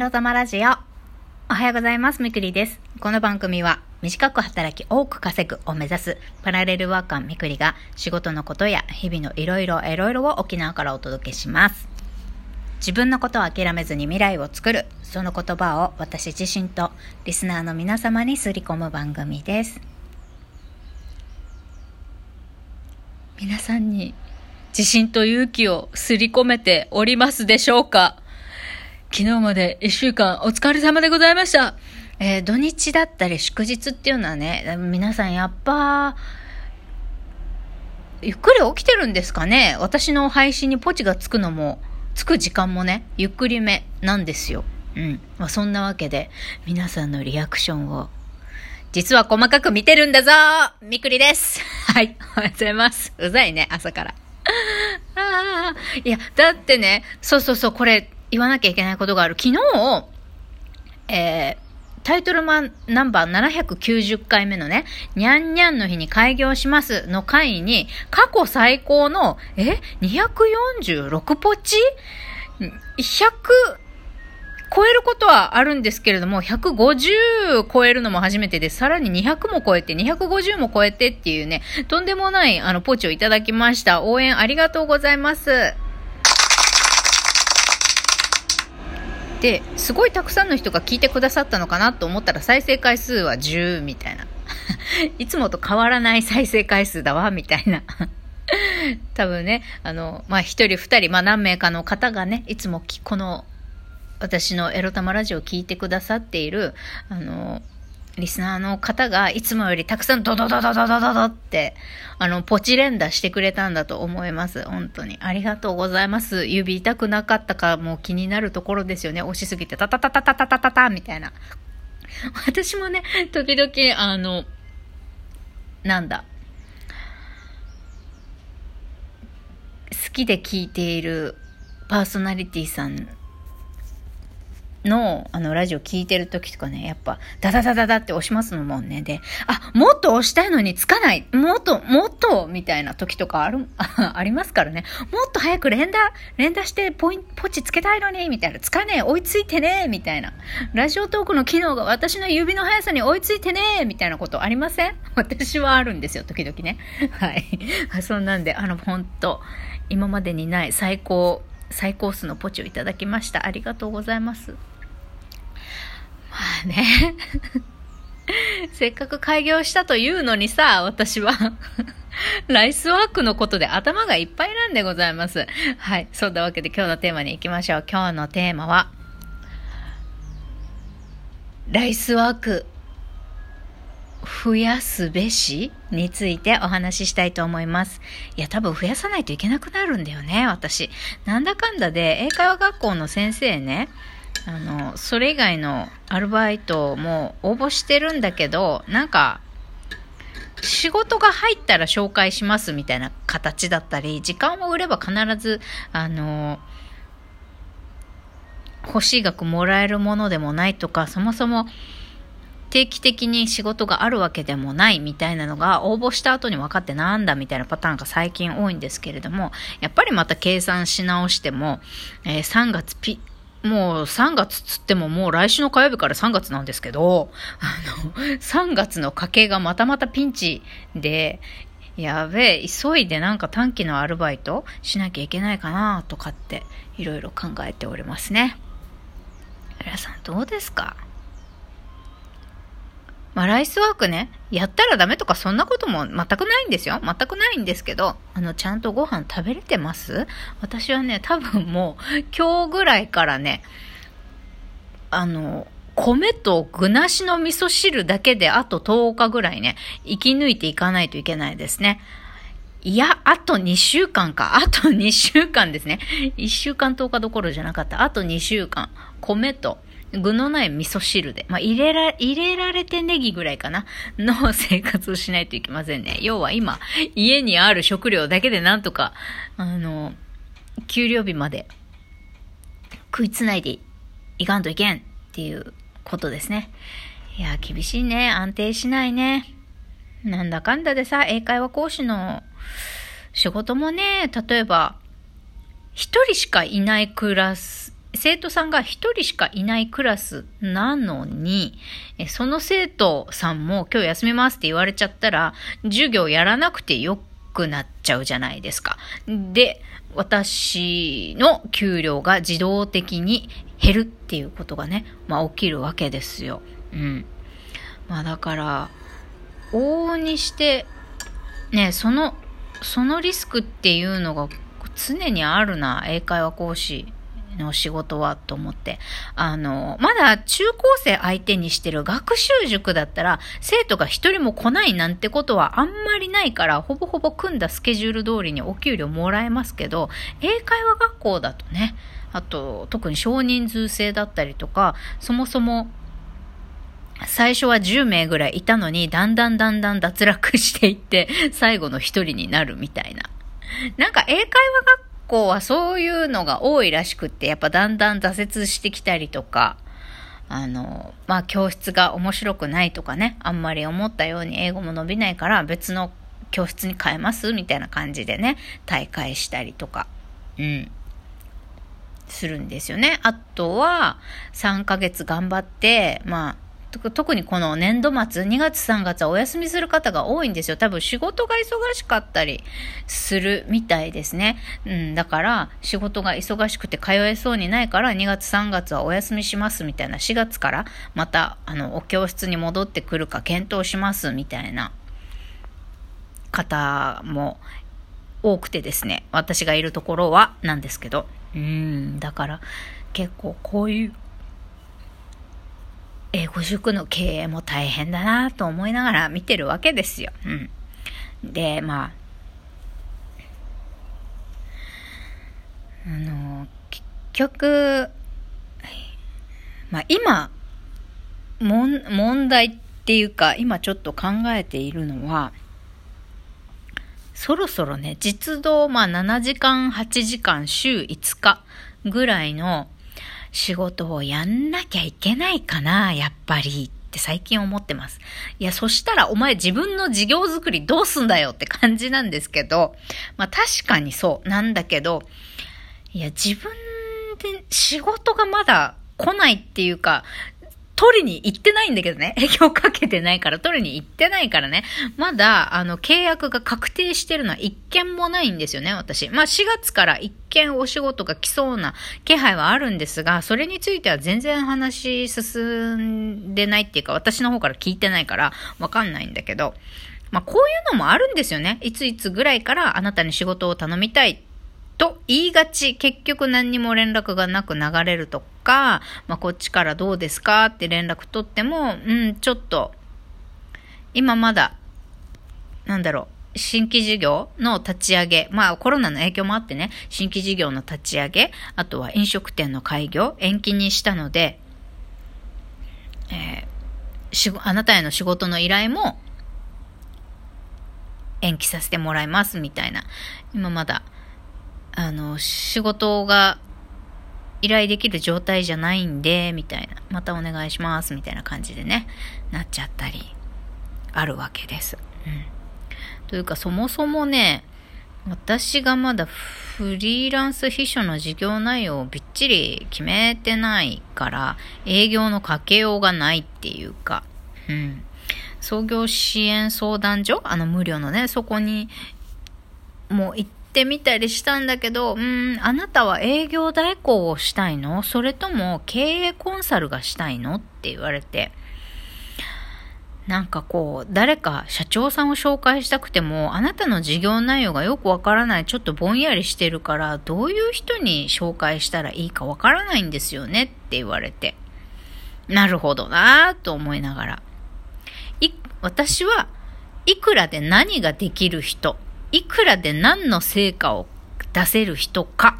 ロ玉ラジオ。おはようございます。みくりです。この番組は、短く働き多く稼ぐを目指すパラレルワーカーみくりが仕事のことや日々のいろいろいろいろを沖縄からお届けします。自分のことを諦めずに未来を作る、その言葉を私自身とリスナーの皆様にすり込む番組です。皆さんに自信と勇気をすり込めておりますでしょうか？昨日まで一週間お疲れ様でございました。えー土日だったり祝日っていうのはね、皆さんやっぱ、ゆっくり起きてるんですかね私の配信にポチがつくのも、つく時間もね、ゆっくりめなんですよ。うん。まあ、そんなわけで、皆さんのリアクションを、実は細かく見てるんだぞみくりです はい、おはようございます。うざいね、朝から。ああ、いや、だってね、そうそうそう、これ言わなきゃいけないことがある。昨日、えー、タイトルマンナンバー790回目のね、にゃんにゃんの日に開業しますの回に、過去最高の、え ?246 ポチ ?100 超えることはあるんですけれども、150超えるのも初めてで、さらに200も超えて、250も超えてっていうね、とんでもないあのポチをいただきました。応援ありがとうございます。で、すごいたくさんの人が聞いてくださったのかなと思ったら再生回数は10みたいな。いつもと変わらない再生回数だわ、みたいな。多分ね、あの、まあ、1人2人、まあ、何名かの方がね、いつもこの、私のエロ玉ラジオを聞いてくださっている、あの、リスナーの方がいつもよりたくさんドドドドドドドって、あの、ポチ連打してくれたんだと思います。本当に。ありがとうございます。指痛くなかったかも気になるところですよね。押しすぎて、タタタタタタタタタみたいな。私もね、時々、あの、なんだ。好きで聞いているパーソナリティさんの、あの、ラジオ聞いてる時とかね、やっぱ、ダダダダダって押しますのもんね。で、あ、もっと押したいのにつかないもっと、もっとみたいな時とかある、ありますからね。もっと早く連打、連打してポインポチつけたいのにみたいな。つかねえ追いついてねえみたいな。ラジオトークの機能が私の指の速さに追いついてねえみたいなことありません？私はあるんですよ、時々ね。はい。そんなんで、あの、本当今までにない最高、最高数のポチをいただきました。ありがとうございます。まあね。せっかく開業したというのにさ、私は。ライスワークのことで頭がいっぱいなんでございます。はい。そんなわけで今日のテーマに行きましょう。今日のテーマは、ライスワーク増やすべしについてお話ししたいと思います。いや、多分増やさないといけなくなるんだよね、私。なんだかんだで、英会話学校の先生ね、あの、それ以外のアルバイトも応募してるんだけど、なんか、仕事が入ったら紹介しますみたいな形だったり、時間を売れば必ず、あの、欲しい額もらえるものでもないとか、そもそも定期的に仕事があるわけでもないみたいなのが応募した後に分かってなんだみたいなパターンが最近多いんですけれども、やっぱりまた計算し直しても、えー3月ピ、もう3月つってももう来週の火曜日から3月なんですけど、あの、3月の家計がまたまたピンチで、やべえ、急いでなんか短期のアルバイトしなきゃいけないかなとかっていろいろ考えておりますね。皆さんどうですか？まあ、ライスワークね、やったらダメとかそんなことも全くないんですよ。全くないんですけど、あの、ちゃんとご飯食べれてます？私はね、多分もう、今日ぐらいからね、あの、米と具なしの味噌汁だけであと10日ぐらいね、生き抜いていかないといけないですね。いや、あと2週間か。あと2週間ですね。1週間10日どころじゃなかった。あと2週間。米と具のない味噌汁で。まあ、入れら、入れられてネギぐらいかな。の生活をしないといけませんね。要は今、家にある食料だけでなんとか、あの、給料日まで食いつないでいかんといけんっていうことですね。いや、厳しいね。安定しないね。なんだかんだでさ、英会話講師の仕事もね、例えば、一人しかいないクラス生徒さんが一人しかいないクラスなのに、その生徒さんも今日休みますって言われちゃったら、授業やらなくてよくなっちゃうじゃないですか。で、私の給料が自動的に減るっていうことがね、まあ起きるわけですよ。うん。まあだから、往々にして、ね、その、そのリスクっていうのが常にあるな、英会話講師の仕事はと思って。あの、まだ中高生相手にしてる学習塾だったら、生徒が一人も来ないなんてことはあんまりないから、ほぼほぼ組んだスケジュール通りにお給料もらえますけど、英会話学校だとね、あと、特に少人数制だったりとか、そもそも最初は10名ぐらいいたのに、だんだんだんだん脱落していって、最後の一人になるみたいな。なんか英会話学校はそういうのが多いらしくって、やっぱだんだん挫折してきたりとか、あの、まあ、教室が面白くないとかね、あんまり思ったように英語も伸びないから別の教室に変えますみたいな感じでね、大会したりとか、うん。するんですよね。あとは、3ヶ月頑張って、まあ、特にこの年度末、2月3月はお休みする方が多いんですよ。多分仕事が忙しかったりするみたいですね。うん、だから仕事が忙しくて通えそうにないから2月3月はお休みしますみたいな4月からまたあのお教室に戻ってくるか検討しますみたいな方も多くてですね。私がいるところはなんですけど。うん、だから結構こういう英語塾の経営も大変だなと思いながら見てるわけですよ。うん。で、まあ、あの、結局、まあ今、もん問題っていうか、今ちょっと考えているのは、そろそろね、実動、まあ7時間、8時間、週5日ぐらいの仕事をやんなきゃいけないかな、やっぱり。って最近思ってます。いや、そしたらお前自分の事業作りどうすんだよって感じなんですけど、まあ確かにそうなんだけど、いや、自分で仕事がまだ来ないっていうか、取りに行ってないんだけどね。営業かけてないから、取りに行ってないからね。まだ、あの、契約が確定してるのは一件もないんですよね、私。まあ、4月から一件お仕事が来そうな気配はあるんですが、それについては全然話進んでないっていうか、私の方から聞いてないから、わかんないんだけど、まあ、こういうのもあるんですよね。いついつぐらいからあなたに仕事を頼みたいと言いがち、結局何にも連絡がなく流れるとか、まあ、こっちからどうですかって連絡取っても、うん、ちょっと、今まだ、なんだろう、新規事業の立ち上げ、まあコロナの影響もあってね、新規事業の立ち上げ、あとは飲食店の開業、延期にしたので、えー、しあなたへの仕事の依頼も延期させてもらいますみたいな、今まだあの、仕事が依頼できる状態じゃないんで、みたいな。またお願いします、みたいな感じでね、なっちゃったり、あるわけです。うん。というか、そもそもね、私がまだフリーランス秘書の事業内容をびっちり決めてないから、営業のかけようがないっていうか、うん。創業支援相談所？あの無料のね、そこに、もう行っ、ってみたりしたんだけど、うん、あなたは営業代行をしたいの？それとも経営コンサルがしたいの？って言われて、なんかこう、誰か社長さんを紹介したくても、あなたの事業内容がよくわからない、ちょっとぼんやりしてるから、どういう人に紹介したらいいかわからないんですよね？って言われて。なるほどなぁと思いながら。い、私はいくらで何ができる人？いくらで何の成果を出せる人か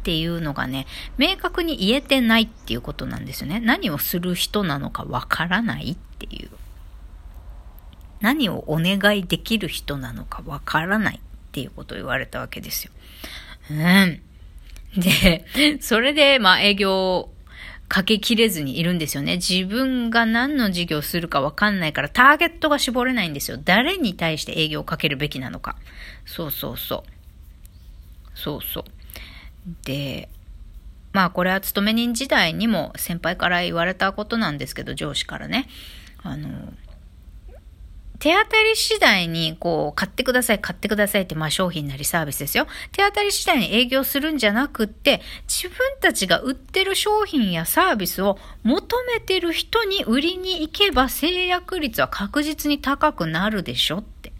っていうのがね、明確に言えてないっていうことなんですよね。何をする人なのかわからないっていう。何をお願いできる人なのかわからないっていうことを言われたわけですよ。うん。で、それで、まあ営業かけきれずにいるんですよね。自分が何の事業をするかわかんないからターゲットが絞れないんですよ。誰に対して営業をかけるべきなのか。そうそうそう。そうそう。で、まあこれは勤め人時代にも先輩から言われたことなんですけど、上司からね。あの、手当たり次第に、こう、買ってください、買ってくださいって、まあ商品なりサービスですよ。手当たり次第に営業するんじゃなくって、自分たちが売ってる商品やサービスを求めてる人に売りに行けば制約率は確実に高くなるでしょって。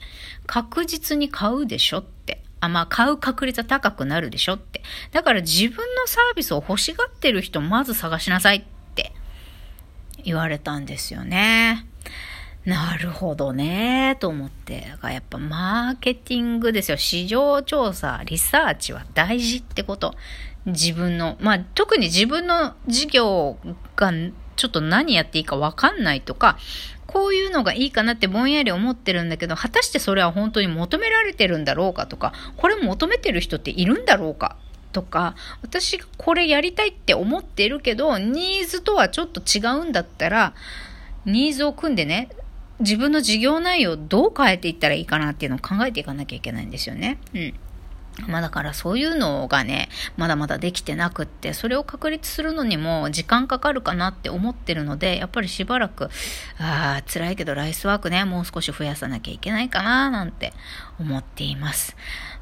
確実に買うでしょって。あ、まあ、買う確率は高くなるでしょって。だから自分のサービスを欲しがってる人、まず探しなさいって言われたんですよね。なるほどね、と思って。やっぱマーケティングですよ。市場調査、リサーチは大事ってこと。自分の、まあ特に自分の事業がちょっと何やっていいかわかんないとか、こういうのがいいかなってぼんやり思ってるんだけど、果たしてそれは本当に求められてるんだろうかとか、これ求めてる人っているんだろうかとか、私がこれやりたいって思ってるけど、ニーズとはちょっと違うんだったら、ニーズを組んでね、自分の事業内容をどう変えていったらいいかなっていうのを考えていかなきゃいけないんですよね。うん。まあだからそういうのがね、まだまだできてなくって、それを確立するのにも時間かかるかなって思ってるので、やっぱりしばらく、ああ、辛いけどライスワークね、もう少し増やさなきゃいけないかななんて思っています。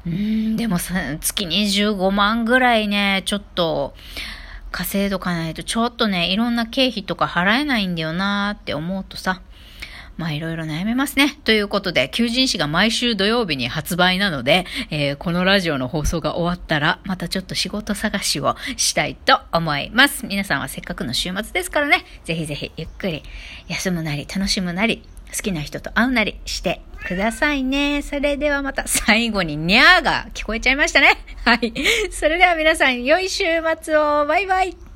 うん、でもさ、月25万ぐらいね、ちょっと、稼いどかないとちょっとね、いろんな経費とか払えないんだよなーって思うとさ、まあいろいろ悩めますね。ということで、求人誌が毎週土曜日に発売なので、えー、このラジオの放送が終わったら、またちょっと仕事探しをしたいと思います。皆さんはせっかくの週末ですからね、ぜひぜひゆっくり休むなり、楽しむなり、好きな人と会うなりしてくださいね。それではまた最後ににゃーが聞こえちゃいましたね。はい。それでは皆さん、良い週末を。バイバイ。